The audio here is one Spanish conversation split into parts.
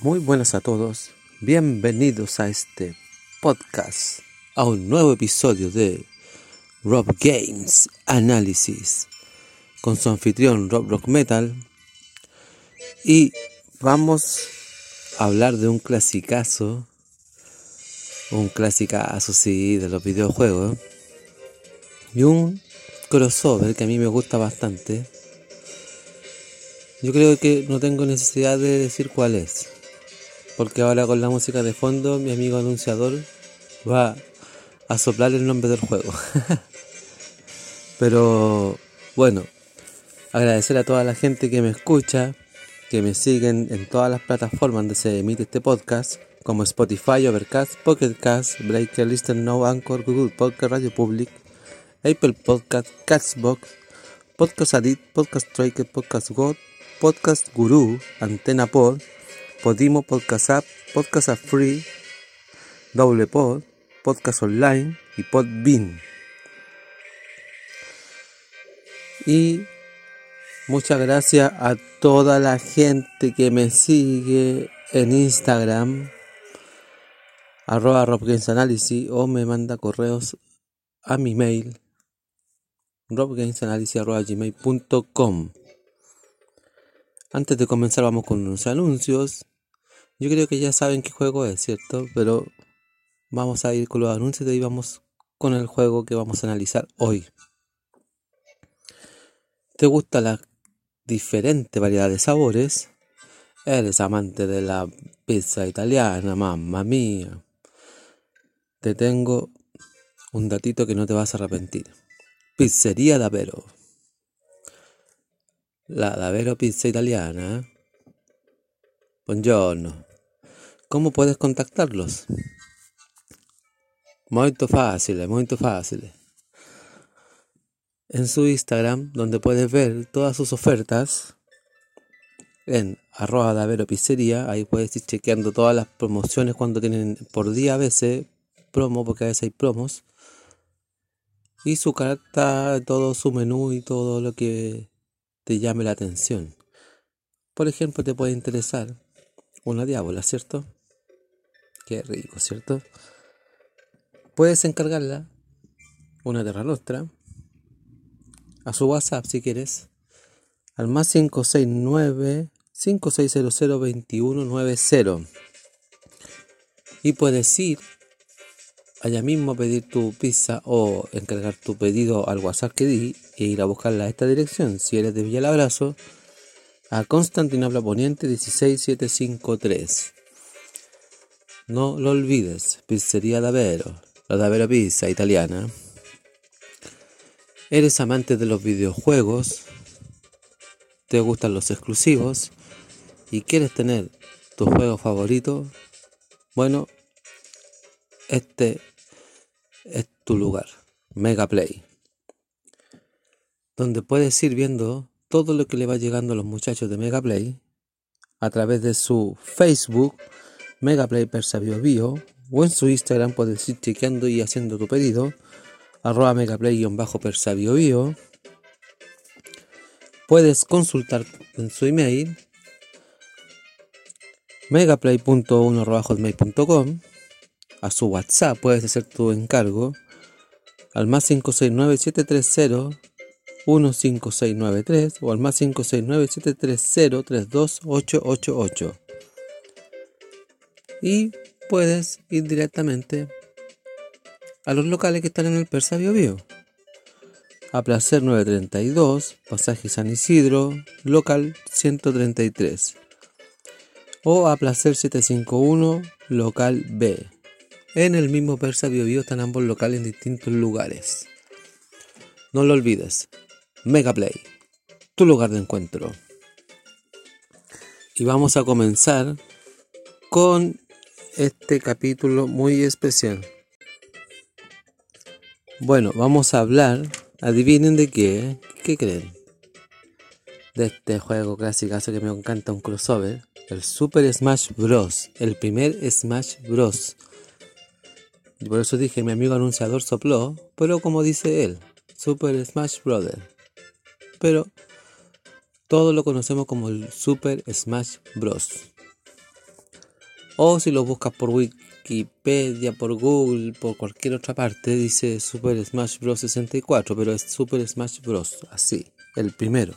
Muy buenas a todos. Bienvenidos a este podcast, a un nuevo episodio de Rob Games Analysis con su anfitrión Rob Rock Metal. Y vamos a hablar de un clasicazo, un clasicazo, sí, de los videojuegos. Y un crossover que a mí me gusta bastante yo creo que no tengo necesidad de decir cuál es. Porque ahora con la música de fondo, mi amigo anunciador va a soplar el nombre del juego. Pero bueno, agradecer a toda la gente que me escucha, que me siguen en todas las plataformas donde se emite este podcast, como Spotify, Overcast, Pocket Cast, Breaker, Listen Now, Anchor, Google Podcast, Radio Public, Apple Podcast, Castbox, Podcast Addict, Podcast Tracker, Podcast God, Podcast Guru, Antena Pod, Podimo Podcast App, Podcast App Free, Doble Pod, Podcast Online y Podbean. Y muchas gracias a toda la gente que me sigue en Instagram, arroba o me manda correos a mi mail robgamesanalysis.gmail.com antes de comenzar vamos con unos anuncios. Yo creo que ya saben qué juego es, ¿cierto? Pero vamos a ir con los anuncios y vamos con el juego que vamos a analizar hoy. ¿Te gusta la diferente variedad de sabores? Eres amante de la pizza italiana, mamma mía. Te tengo un datito que no te vas a arrepentir. Pizzería Davero la davvero pizza italiana. Buongiorno. ¿Cómo puedes contactarlos? Muy fácil, muy fácil. En su Instagram, donde puedes ver todas sus ofertas, en arroba davero pizzería, ahí puedes ir chequeando todas las promociones cuando tienen por día a veces promo, porque a veces hay promos. Y su carta, todo su menú y todo lo que te llame la atención. Por ejemplo, te puede interesar una diábola, ¿cierto? Qué rico, ¿cierto? Puedes encargarla, una Terra Nostra, a su WhatsApp si quieres, al más 569 5600 2190 y puedes ir allá mismo pedir tu pizza o encargar tu pedido al WhatsApp que di e ir a buscarla a esta dirección si eres de Villalabrazo a Constantinopla Poniente 16753. No lo olvides, Pizzería Davero, la Davero Pizza italiana. ¿Eres amante de los videojuegos? ¿Te gustan los exclusivos? ¿Y quieres tener tu juego favorito? Bueno, este es tu lugar, Mega Play, donde puedes ir viendo todo lo que le va llegando a los muchachos de Mega Play a través de su Facebook, Megaplay Persavio Bio, o en su Instagram puedes ir chequeando y haciendo tu pedido, arroba megaplay-persavio bio. Puedes consultar en su email megaplay.1.hotmail.com a su WhatsApp, puedes hacer tu encargo al más 569 730 15693 o al más 569 730 32888 y puedes ir directamente a los locales que están en el Persa Bio a Placer 932, Pasaje San Isidro, local 133 o a Placer 751, local B En el mismo Persa Bio, están ambos locales en distintos lugares. No lo olvides. Mega Play, tu lugar de encuentro. Y vamos a comenzar con este capítulo muy especial. Bueno, vamos a hablar, adivinen de qué, ¿qué creen? De este juego clásico que me encanta, un crossover, el Super Smash Bros. El primer Smash Bros. Por eso dije, mi amigo anunciador sopló, pero como dice él, Super Smash Bros. Pero todo lo conocemos como el Super Smash Bros. O si lo buscas por Wikipedia, por Google, por cualquier otra parte, dice Super Smash Bros. 64, pero es Super Smash Bros. Así, el primero.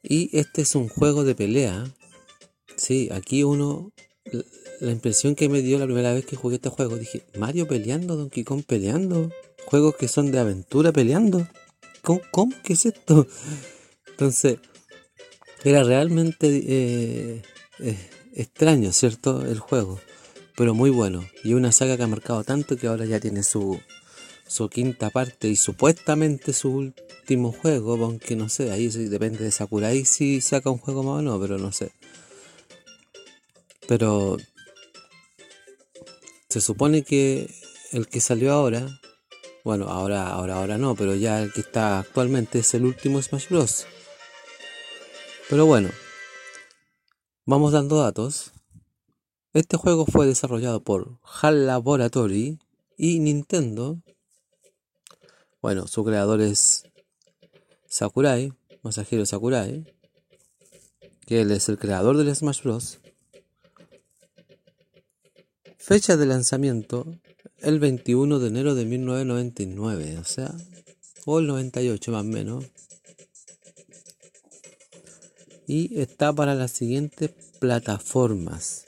Y este es un juego de pelea. Sí, aquí uno. La impresión que me dio la primera vez que jugué este juego, dije, Mario peleando, Donkey Kong peleando, juegos que son de aventura peleando. ¿Cómo, cómo? ¿Qué es esto? Entonces, era realmente eh, eh, extraño, ¿cierto? El juego, pero muy bueno. Y una saga que ha marcado tanto que ahora ya tiene su, su quinta parte y supuestamente su último juego, aunque no sé, ahí depende de Sakurai si saca un juego más o no, pero no sé. Pero se supone que el que salió ahora, bueno, ahora, ahora, ahora no, pero ya el que está actualmente es el último Smash Bros. Pero bueno, vamos dando datos. Este juego fue desarrollado por HAL Laboratory y Nintendo. Bueno, su creador es Sakurai, Masahiro Sakurai, que él es el creador del Smash Bros. Fecha de lanzamiento el 21 de enero de 1999, o sea, o el 98 más o menos y está para las siguientes plataformas.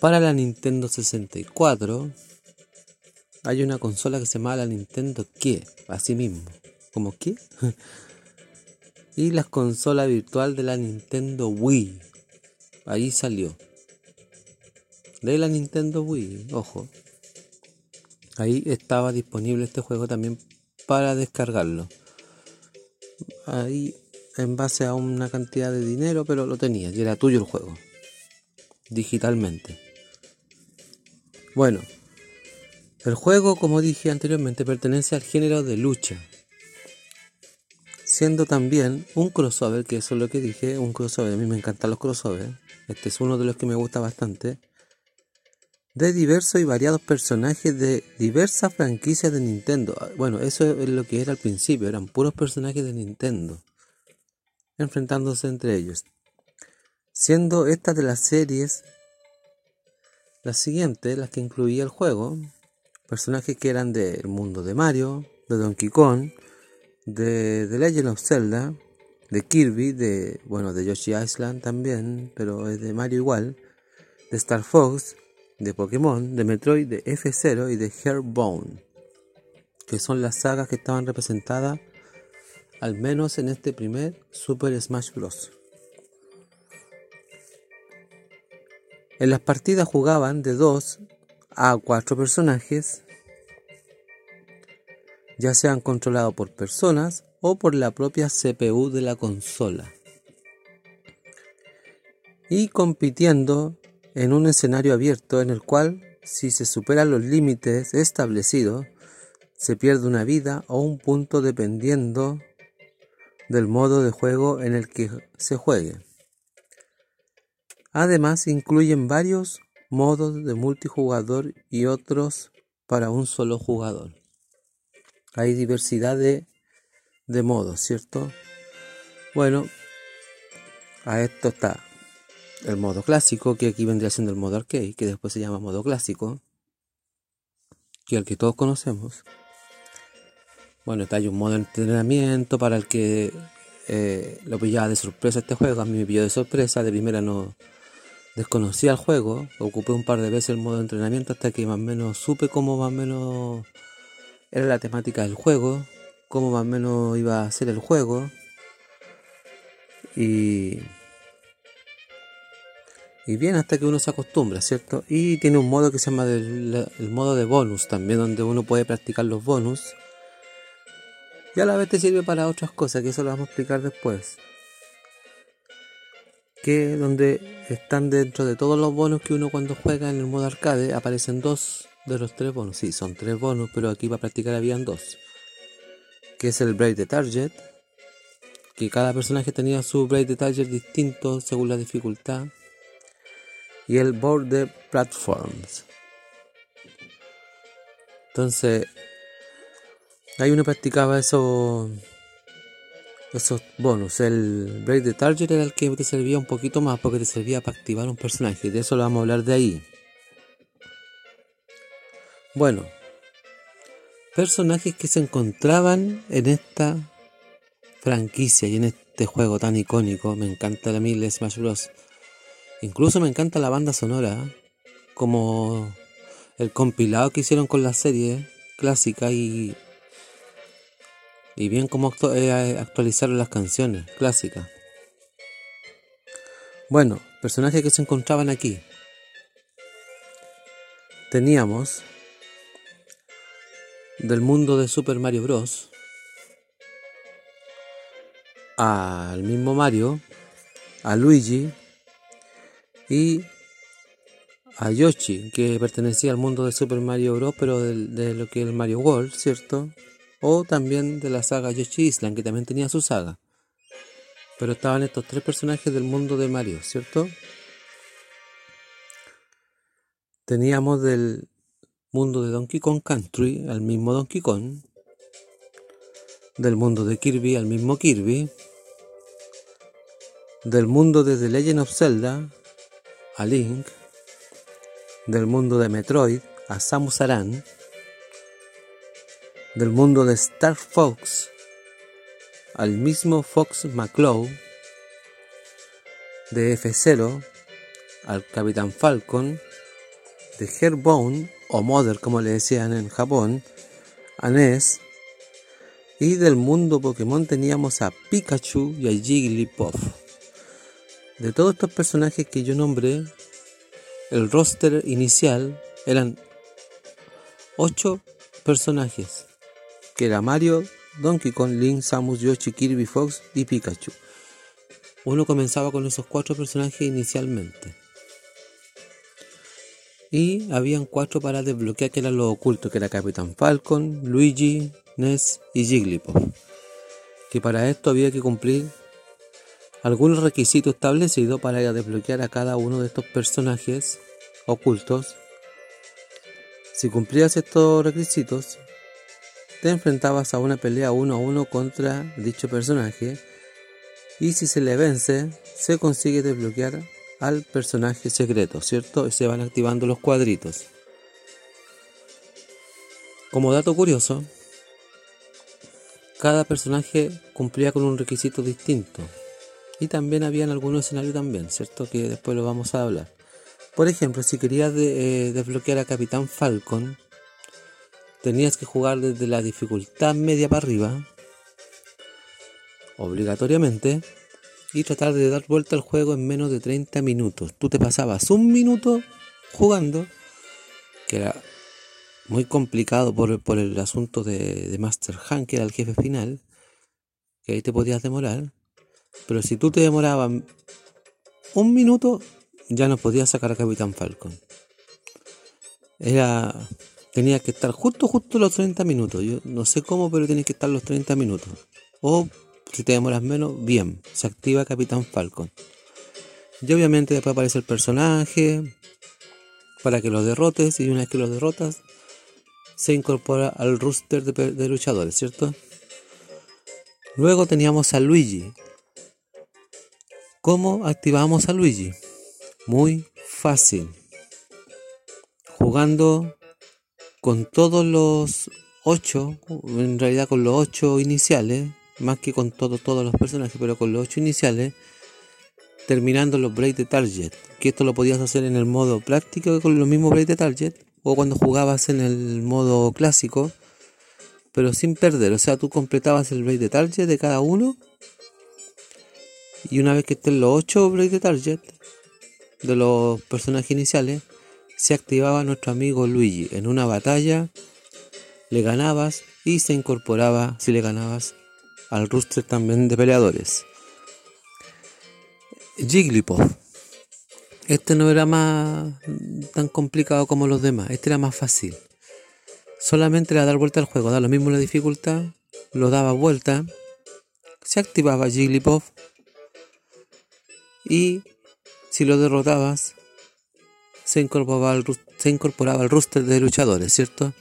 Para la Nintendo 64 hay una consola que se llama la Nintendo ¿Qué? Así mismo. ¿Cómo qué? y la consola virtual de la Nintendo Wii. Ahí salió. De la Nintendo Wii, ojo. Ahí estaba disponible este juego también para descargarlo. Ahí en base a una cantidad de dinero, pero lo tenías y era tuyo el juego, digitalmente. Bueno, el juego, como dije anteriormente, pertenece al género de lucha, siendo también un crossover, que eso es lo que dije, un crossover, a mí me encantan los crossovers, este es uno de los que me gusta bastante, de diversos y variados personajes de diversas franquicias de Nintendo. Bueno, eso es lo que era al principio, eran puros personajes de Nintendo enfrentándose entre ellos, siendo estas de las series las siguientes, las que incluía el juego, personajes que eran del mundo de Mario, de Donkey Kong, de The Legend of Zelda, de Kirby, de bueno, de Yoshi Island también, pero es de Mario igual, de Star Fox, de Pokémon, de Metroid, de F0 y de Bone que son las sagas que estaban representadas al menos en este primer Super Smash Bros. En las partidas jugaban de 2 a 4 personajes, ya sean controlados por personas o por la propia CPU de la consola, y compitiendo en un escenario abierto en el cual, si se superan los límites establecidos, se pierde una vida o un punto dependiendo del modo de juego en el que se juegue. Además, incluyen varios modos de multijugador y otros para un solo jugador. Hay diversidad de, de modos, ¿cierto? Bueno, a esto está el modo clásico, que aquí vendría siendo el modo arcade, que después se llama modo clásico, que el que todos conocemos. Bueno, está hay un modo de entrenamiento para el que eh, lo pillaba de sorpresa este juego. A mí me pilló de sorpresa, de primera no desconocía el juego. Ocupé un par de veces el modo de entrenamiento hasta que más o menos supe cómo más o menos era la temática del juego, cómo más o menos iba a ser el juego. Y, Y bien hasta que uno se acostumbra, ¿cierto? Y tiene un modo que se llama el, modo de bonus también, donde uno puede practicar los bonus. Y a la vez te sirve para otras cosas, que eso lo vamos a explicar después. Que donde están dentro de todos los bonos que uno cuando juega en el modo arcade, aparecen dos de los tres bonos. Sí, son tres bonos, pero aquí para practicar habían dos. Que es el break de target, que cada personaje tenía su break de target distinto según la dificultad y el board de platforms. Entonces, ahí uno practicaba eso, esos bonus. El break de target era el que te servía un poquito más porque te servía para activar un personaje. De eso lo vamos a hablar de ahí. Bueno, personajes que se encontraban en esta franquicia y en este juego tan icónico. Me encanta la mil Smash Bros. Incluso me encanta la banda sonora, como el compilado que hicieron con la serie clásica y, y bien como eh, actualizaron las canciones clásicas. Bueno, personajes que se encontraban aquí. Teníamos del mundo de Super Mario Bros. al mismo Mario, a Luigi, y a Yoshi, que pertenecía al mundo de Super Mario Bros., pero de, lo que es el Mario World, ¿cierto? O también de la saga Yoshi Island, que también tenía su saga. Pero estaban estos tres personajes del mundo de Mario, ¿cierto? Teníamos del mundo de Donkey Kong Country al mismo Donkey Kong. Del mundo de Kirby al mismo Kirby. Del mundo de The Legend of Zelda a Link, del mundo de Metroid a Samus Aran, del mundo de Star Fox al mismo Fox McCloud, de F0 al Capitán Falcon, de Herbone o Mother como le decían en Japón, a Ness, y del mundo Pokémon teníamos a Pikachu y a Jigglypuff. De todos estos personajes que yo nombré, el roster inicial eran 8 personajes, que era Mario, Donkey Kong, Link, Samus, Yoshi, Kirby, Fox y Pikachu. Uno comenzaba con esos cuatro personajes inicialmente. Y habían cuatro para desbloquear que eran los ocultos, que era Capitán Falcon, Luigi, Ness y Jigglypuff. Que para esto había que cumplir algunos requisitos establecidos para desbloquear a cada uno de estos personajes ocultos. Si cumplías estos requisitos, te enfrentabas a una pelea uno a uno contra dicho personaje y si se le vence, se consigue desbloquear al personaje secreto, ¿cierto? Y se van activando los cuadritos. Como dato curioso, cada personaje cumplía con un requisito distinto. Y también habían algunos escenarios también, ¿cierto? Que después lo vamos a hablar. Por ejemplo, si querías eh, desbloquear a Capitán Falcon, tenías que jugar desde la dificultad media para arriba, obligatoriamente, y tratar de dar vuelta al juego en menos de 30 minutos. Tú te pasabas un minuto jugando, que era muy complicado por, el asunto de, de Master Han, que era el jefe final, que ahí te podías demorar. Pero si tú te demorabas un minuto, ya no podías sacar a Capitán Falcon. Era. Tenía que estar justo, justo los 30 minutos. Yo no sé cómo, pero tienes que estar los 30 minutos. O si te demoras menos, bien, se activa Capitán Falcon. Y obviamente después aparece el personaje para que lo derrotes. Y una vez que lo derrotas, se incorpora al rooster de, de luchadores, ¿cierto? Luego teníamos a Luigi, ¿Cómo activamos a Luigi? Muy fácil. Jugando con todos los 8, en realidad con los 8 iniciales, más que con todos todos los personajes, pero con los 8 iniciales, terminando los break de target. Que esto lo podías hacer en el modo práctico con los mismos break de target, o cuando jugabas en el modo clásico, pero sin perder. O sea, tú completabas el break de target de cada uno y una vez que estén los 8 break de target, de los personajes iniciales, se activaba nuestro amigo Luigi. En una batalla le ganabas y se incorporaba, si le ganabas, al roster también de peleadores. Jigglypuff. Este no era más tan complicado como los demás, este era más fácil. Solamente era dar vuelta al juego, da lo mismo la dificultad, lo daba vuelta, se activaba Jigglypuff y si lo derrotabas se incorporaba al, se incorporaba al roster de luchadores, ¿cierto?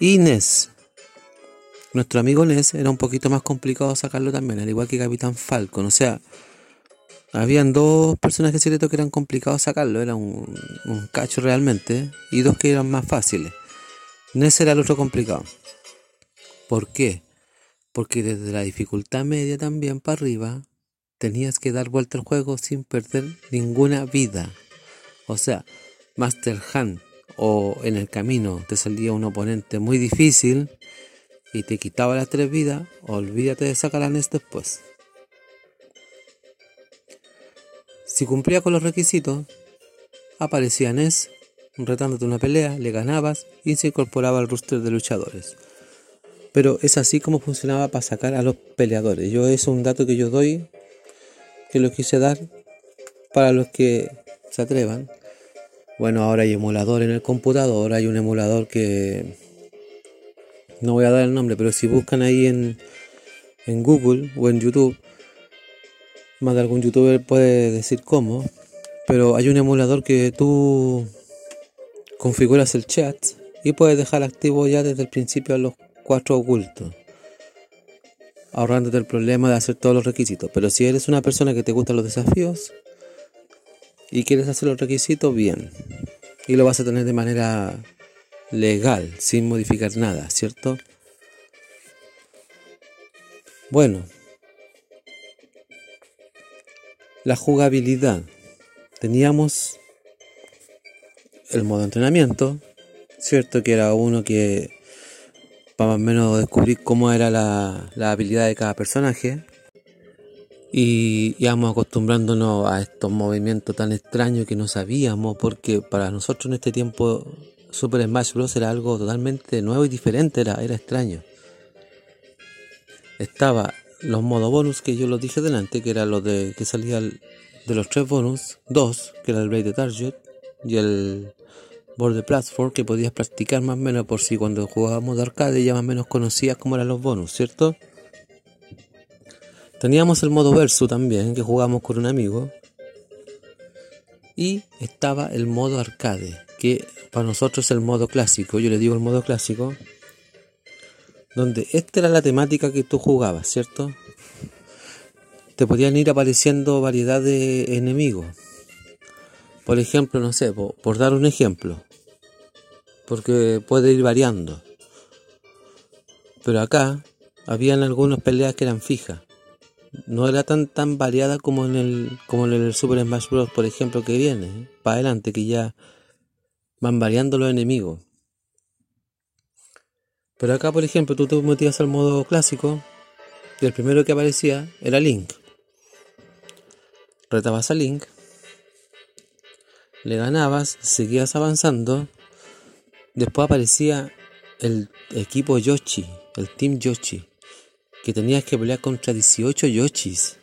Y Ness. Nuestro amigo Ness era un poquito más complicado sacarlo también, al igual que Capitán Falcon. O sea, habían dos personajes secretos que eran complicados sacarlo, era un, un cacho realmente, y dos que eran más fáciles. Ness era el otro complicado. ¿Por qué? Porque desde la dificultad media también para arriba tenías que dar vuelta al juego sin perder ninguna vida. O sea, Master Hand o en el camino te salía un oponente muy difícil y te quitaba las tres vidas, olvídate de sacar a Ness después. Si cumplía con los requisitos, aparecía Ness retándote una pelea, le ganabas y se incorporaba al roster de luchadores. Pero es así como funcionaba para sacar a los peleadores. Yo es un dato que yo doy, que lo quise dar para los que se atrevan. Bueno, ahora hay emulador en el computador, hay un emulador que no voy a dar el nombre, pero si buscan ahí en, en Google o en YouTube, más de algún youtuber puede decir cómo, pero hay un emulador que tú configuras el chat y puedes dejar activo ya desde el principio a los cuatro ocultos ahorrándote el problema de hacer todos los requisitos. Pero si eres una persona que te gustan los desafíos y quieres hacer los requisitos, bien. Y lo vas a tener de manera legal, sin modificar nada, ¿cierto? Bueno, la jugabilidad. Teníamos el modo entrenamiento, ¿cierto? Que era uno que para más o menos descubrir cómo era la, la habilidad de cada personaje. Y íbamos acostumbrándonos a estos movimientos tan extraños que no sabíamos, porque para nosotros en este tiempo Super Smash Bros. era algo totalmente nuevo y diferente, era, era extraño. Estaba los modos bonus que yo los dije delante, que era lo de que salía de los tres bonus, dos, que era el Blade de Target y el Board Platform, que podías practicar más o menos por si cuando jugábamos de arcade ya más o menos conocías cómo eran los bonus, ¿cierto? Teníamos el modo verso también, que jugábamos con un amigo. Y estaba el modo arcade, que para nosotros es el modo clásico. Yo le digo el modo clásico. Donde esta era la temática que tú jugabas, ¿cierto? Te podían ir apareciendo variedad de enemigos. Por ejemplo, no sé, por, por dar un ejemplo. Porque puede ir variando. Pero acá habían algunas peleas que eran fijas no era tan tan variada como en el como en el Super Smash Bros por ejemplo que viene ¿eh? para adelante que ya van variando los enemigos. Pero acá por ejemplo tú te metías al modo clásico y el primero que aparecía era Link. Retabas a Link le ganabas seguías avanzando después aparecía el equipo Yoshi el Team Yoshi que tenías que pelear contra 18 Yoshis.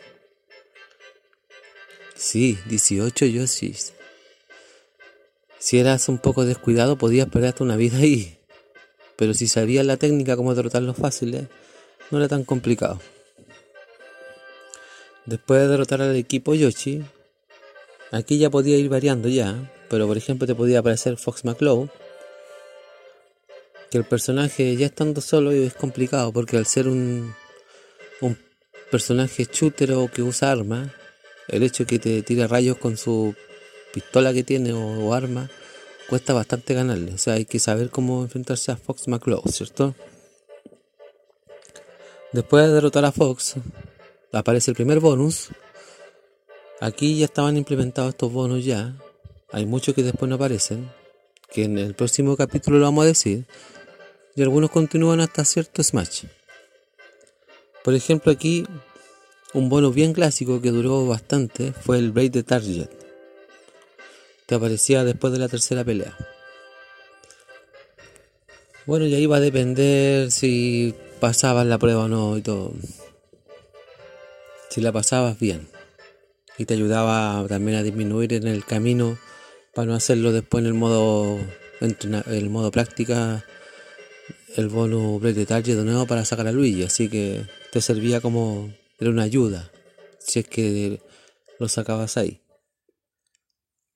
Sí, 18 Yoshis. Si eras un poco descuidado podías perder hasta una vida ahí. Pero si sabías la técnica como derrotarlos fáciles, no era tan complicado. Después de derrotar al equipo Yoshi, aquí ya podía ir variando ya, pero por ejemplo te podía aparecer Fox McCloud, que el personaje ya estando solo es complicado porque al ser un un personaje shooter o que usa armas, el hecho de que te tire rayos con su pistola que tiene o, arma, cuesta bastante ganarle. O sea, hay que saber cómo enfrentarse a Fox McCloud, ¿cierto? Después de derrotar a Fox, aparece el primer bonus. Aquí ya estaban implementados estos bonus ya. Hay muchos que después no aparecen, que en el próximo capítulo lo vamos a decir. Y algunos continúan hasta cierto Smash. Por ejemplo, aquí un bono bien clásico que duró bastante fue el Blade de Target. te aparecía después de la tercera pelea. Bueno, y ahí va a depender si pasabas la prueba o no y todo. Si la pasabas bien. Y te ayudaba también a disminuir en el camino para no hacerlo después en el modo el modo práctica el bonus break detalle de nuevo para sacar a Luigi, así que te servía como era una ayuda si es que lo sacabas ahí.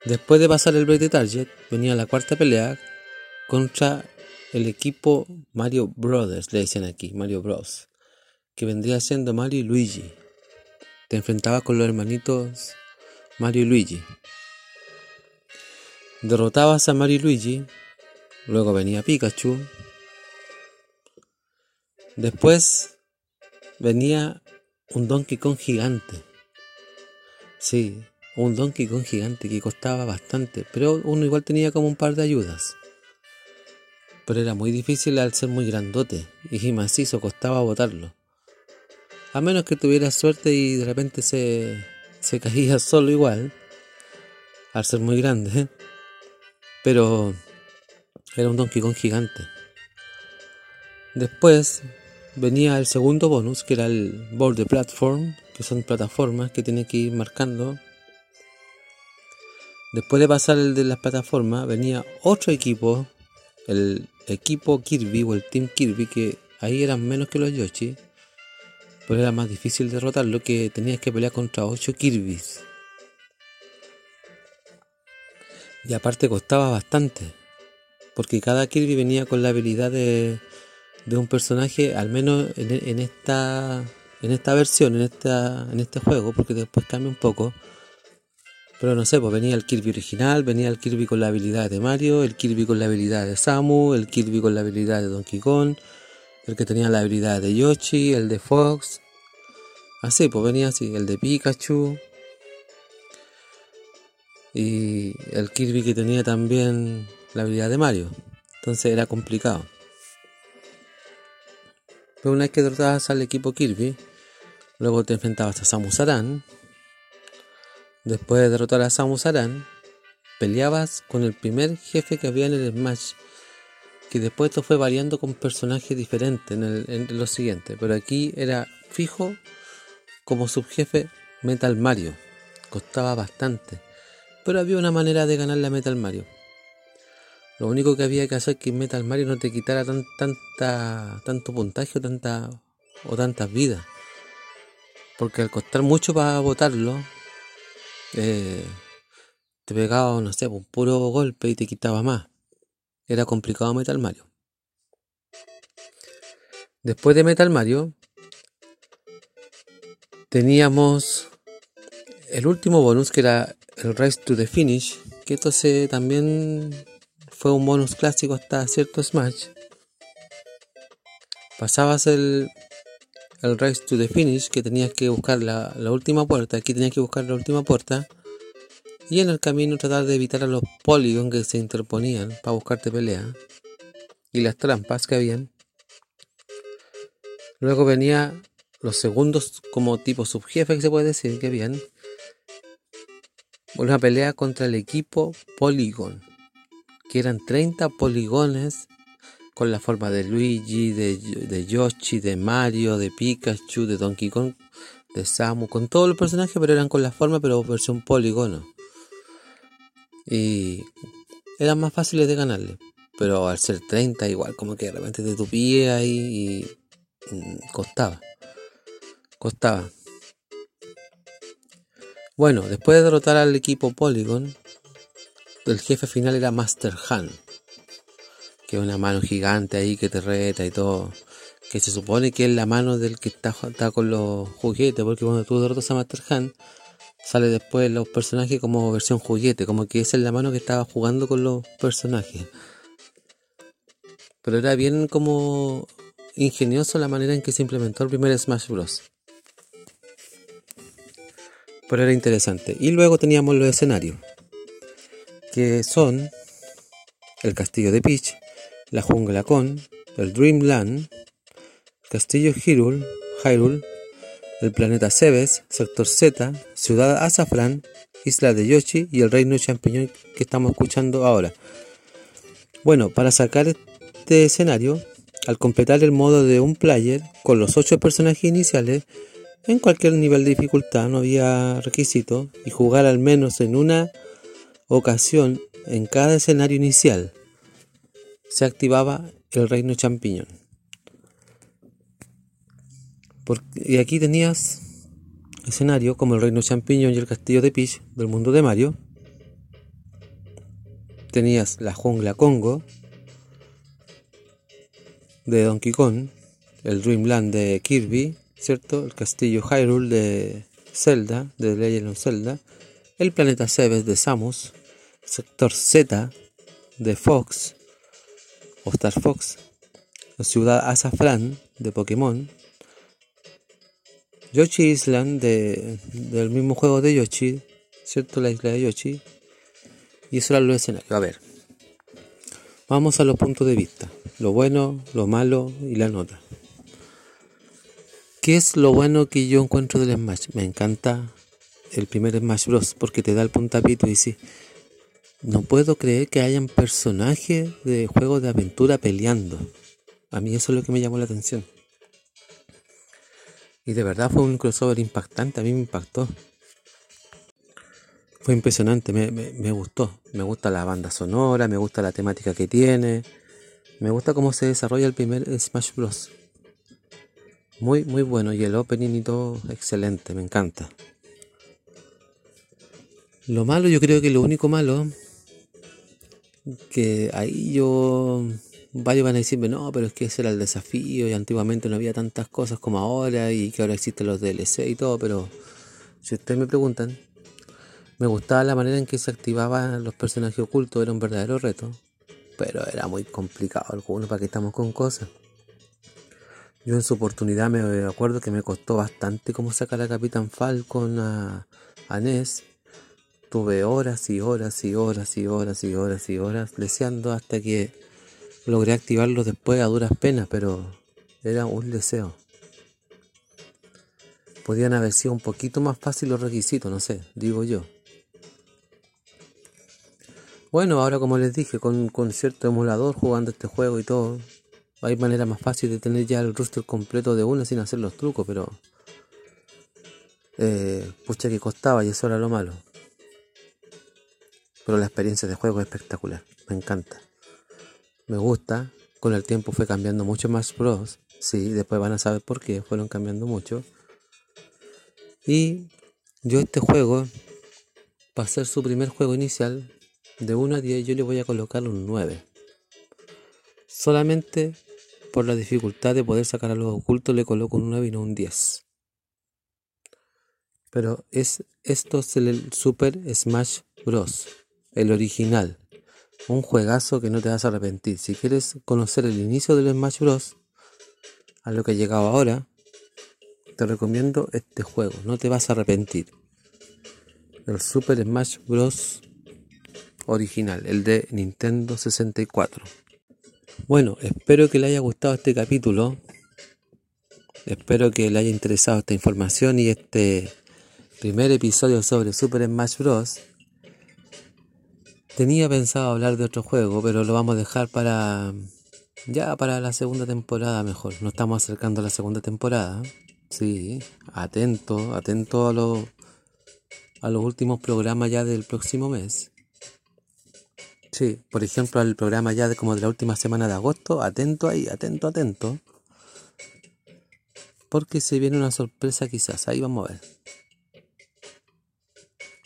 Después de pasar el break de target, venía la cuarta pelea contra el equipo Mario Brothers, le dicen aquí, Mario Bros, que vendría siendo Mario y Luigi. Te enfrentabas con los hermanitos Mario y Luigi. Derrotabas a Mario y Luigi, luego venía Pikachu. Después venía un Donkey Kong gigante. Sí, un Donkey Kong gigante que costaba bastante, pero uno igual tenía como un par de ayudas pero era muy difícil al ser muy grandote y macizo, costaba botarlo. A menos que tuviera suerte y de repente se, se caía solo igual, al ser muy grande. Pero era un Donkey Kong gigante. Después venía el segundo bonus, que era el board de platform, que son plataformas que tiene que ir marcando. Después de pasar el de las plataformas, venía otro equipo, el equipo Kirby o el Team Kirby, que ahí eran menos que los Yoshi, pero era más difícil derrotarlo que tenías que pelear contra 8 Kirbys. Y aparte costaba bastante, porque cada Kirby venía con la habilidad de, de un personaje, al menos en, esta en esta versión, en esta en este juego, porque después cambia un poco pero no sé, pues venía el Kirby original, venía el Kirby con la habilidad de Mario, el Kirby con la habilidad de Samu, el Kirby con la habilidad de Donkey Kong, el que tenía la habilidad de Yoshi, el de Fox. Así, pues venía así, el de Pikachu. Y el Kirby que tenía también la habilidad de Mario. Entonces era complicado. Pero una vez que derrotabas al equipo Kirby, luego te enfrentabas a Samus Aran. Después de derrotar a Samus Aran, peleabas con el primer jefe que había en el Smash, que después esto fue variando con personajes diferentes en, en lo siguiente, pero aquí era fijo como subjefe Metal Mario, costaba bastante, pero había una manera de ganarle a Metal Mario. Lo único que había que hacer es que Metal Mario no te quitara tan, tanta, tanto puntaje o, tanta, o tantas vidas. Porque al costar mucho para botarlo, eh, te pegaba, no sé, un puro golpe y te quitaba más. Era complicado Metal Mario. Después de Metal Mario, teníamos el último bonus que era el Race to the Finish, que esto también fue un bonus clásico hasta cierto Smash. Pasabas el, el Race to the Finish, que tenías que buscar la, última puerta, aquí tenías que buscar la última puerta, y en el camino tratar de evitar a los polígonos que se interponían para buscarte pelea, y las trampas que habían. Luego venía los segundos como tipo subjefe que se puede decir que bien. Una pelea contra el equipo Polygon, que eran 30 poligones con la forma de Luigi, de, Yoshi, de Mario, de Pikachu, de Donkey Kong, de Samu, con todos los personajes, pero eran con la forma, pero versión polígono. Y eran más fáciles de ganarle. Pero al ser 30 igual, como que de repente te tupía ahí y mm, costaba. Costaba. Bueno, después de derrotar al equipo Polygon, el jefe final era Master Han que una mano gigante ahí que te reta y todo. Que se supone que es la mano del que está, con los juguetes, porque cuando tú derrotas a Master Hand, sale después los personajes como versión juguete, como que esa es la mano que estaba jugando con los personajes. Pero era bien como ingenioso la manera en que se implementó el primer Smash Bros. Pero era interesante. Y luego teníamos los escenarios, que son el castillo de Peach, la jungla con, el Dreamland, Castillo Hyrule, Hyrule, el planeta Cebes, Sector Z, Ciudad Azafrán Isla de Yoshi y el Reino Champiñón que estamos escuchando ahora. Bueno, para sacar este escenario, al completar el modo de un player con los 8 personajes iniciales, en cualquier nivel de dificultad no había requisito y jugar al menos en una ocasión en cada escenario inicial, se activaba el reino champiñón. y aquí tenías escenario como el reino champiñón y el castillo de Peach del mundo de Mario. Tenías la jungla Congo de Donkey Kong, el Dreamland de Kirby, ¿cierto? El castillo Hyrule de Zelda, de Legend of Zelda, el planeta Sebes de Samus, sector Z de Fox, o Star Fox, la ciudad Azafrán de Pokémon, Yoshi Island de, del mismo juego de Yoshi, ¿cierto? La isla de Yoshi. Y eso era lo escenario. A ver, vamos a los puntos de vista. Lo bueno, lo malo y la nota. ¿Qué es lo bueno que yo encuentro del Smash? Me encanta el primer Smash Bros. porque te da el puntapito y sí. No puedo creer que hayan personajes de juegos de aventura peleando. A mí eso es lo que me llamó la atención. Y de verdad fue un crossover impactante, a mí me impactó. Fue impresionante, me, me, gustó. Me gusta la banda sonora, me gusta la temática que tiene. Me gusta cómo se desarrolla el primer Smash Bros. Muy, muy bueno. Y el opening y todo, excelente, me encanta. Lo malo, yo creo que lo único malo, que ahí yo varios van a decirme, no, pero es que ese era el desafío y antiguamente no había tantas cosas como ahora y que ahora existen los DLC y todo, pero si ustedes me preguntan, me gustaba la manera en que se activaban los personajes ocultos, era un verdadero reto, pero era muy complicado algunos para que estamos con cosas. Yo en su oportunidad me acuerdo que me costó bastante como sacar a Capitán Falcon a, a Ness. Tuve horas y horas y horas y horas y horas y horas deseando hasta que Logré activarlo después a duras penas, pero era un deseo. Podían haber sido un poquito más fácil los requisitos, no sé, digo yo. Bueno, ahora como les dije, con, con cierto emulador jugando este juego y todo, hay manera más fácil de tener ya el roster completo de una sin hacer los trucos, pero... Eh, pucha que costaba y eso era lo malo. Pero la experiencia de juego es espectacular, me encanta me gusta. Con el tiempo fue cambiando mucho más pros. Sí, después van a saber por qué fueron cambiando mucho. Y yo este juego, para ser su primer juego inicial, de 1 a 10 yo le voy a colocar un 9. Solamente por la dificultad de poder sacar a los ocultos le coloco un 9 y no un 10. Pero es, esto es el Super Smash Bros. El original un juegazo que no te vas a arrepentir. Si quieres conocer el inicio del Smash Bros. a lo que he llegado ahora, te recomiendo este juego. No te vas a arrepentir. El Super Smash Bros. original, el de Nintendo 64. Bueno, espero que le haya gustado este capítulo. Espero que le haya interesado esta información y este primer episodio sobre Super Smash Bros. Tenía pensado hablar de otro juego, pero lo vamos a dejar para ya para la segunda temporada mejor. Nos estamos acercando a la segunda temporada. Sí, atento, atento a los a los últimos programas ya del próximo mes. Sí, por ejemplo, al programa ya de como de la última semana de agosto, atento ahí, atento, atento. Porque se viene una sorpresa quizás, ahí vamos a ver.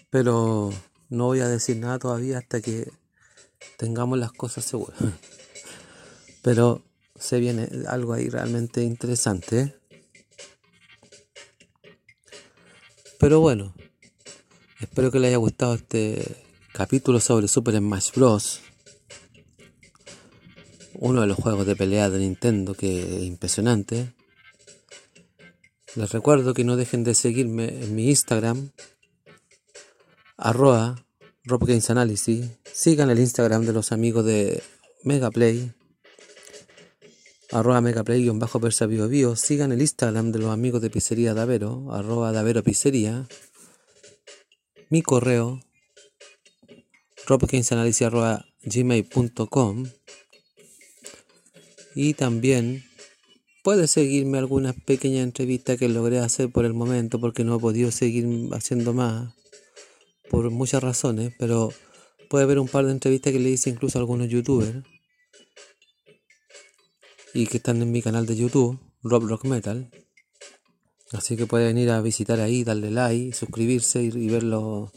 Pero no voy a decir nada todavía hasta que tengamos las cosas seguras. Pero se viene algo ahí realmente interesante. Pero bueno, espero que les haya gustado este capítulo sobre Super Smash Bros. Uno de los juegos de pelea de Nintendo que es impresionante. Les recuerdo que no dejen de seguirme en mi Instagram, arroba Rob Analysis. Sigan el Instagram de los amigos de Megaplay. Arroba Megaplay-Persa Bio Bio. Sigan el Instagram de los amigos de Pizzería Davero. Arroba Davero Pizzería. mi correo robgamesanalysis.gmail.com y también puedes seguirme algunas pequeñas entrevistas que logré hacer por el momento porque no he podido seguir haciendo más por muchas razones, pero puede ver un par de entrevistas que le hice incluso a algunos youtubers y que están en mi canal de YouTube, Rob Rock Metal. Así que pueden ir a visitar ahí, darle like, suscribirse y, y verlo.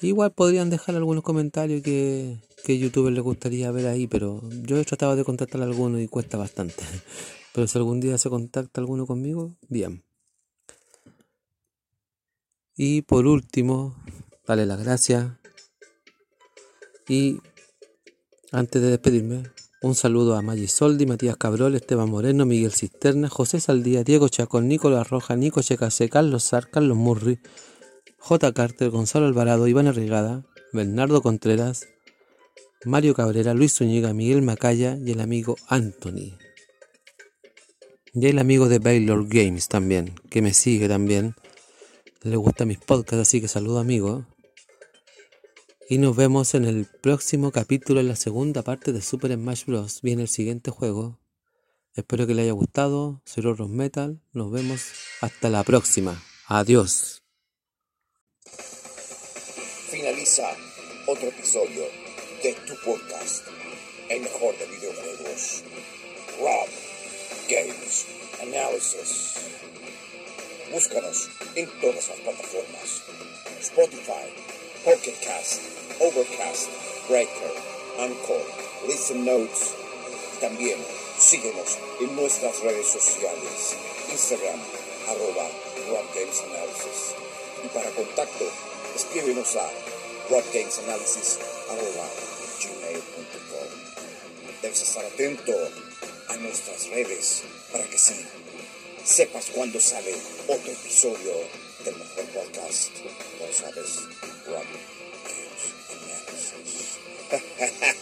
Igual podrían dejar algunos comentarios que, que youtuber les gustaría ver ahí, pero yo he tratado de contactar a alguno y cuesta bastante. Pero si algún día se contacta alguno conmigo, bien. Y por último, dale las gracias. Y antes de despedirme, un saludo a Maggi Soldi, Matías Cabrol, Esteban Moreno, Miguel Cisterna, José Saldía, Diego Chacón, Nicolás Roja, Nico Checase, Carlos Sar, Carlos Murri, J. Carter, Gonzalo Alvarado, Iván Arrigada, Bernardo Contreras, Mario Cabrera, Luis Zúñiga, Miguel Macaya y el amigo Anthony. Y el amigo de Baylor Games también, que me sigue también. Le gustan mis podcasts, así que saludo amigo. Y nos vemos en el próximo capítulo, en la segunda parte de Super Smash Bros. Viene el siguiente juego. Espero que le haya gustado. Soy Roros Metal. Nos vemos hasta la próxima. Adiós. Finaliza otro episodio de tu podcast, el mejor de videojuegos. Rob Games Analysis. Búscanos en todas las plataformas. Spotify, Pocket Cast, Overcast, Breaker, Anchor, Listen Notes. También síguenos en nuestras redes sociales. Instagram, arroba Analysis. Y para contacto, escríbenos a gmail.com. Debes estar atento a nuestras redes para que sí sepas cuando sale otro episodio del mejor podcast. Lo sabes, Rob Games Analysis.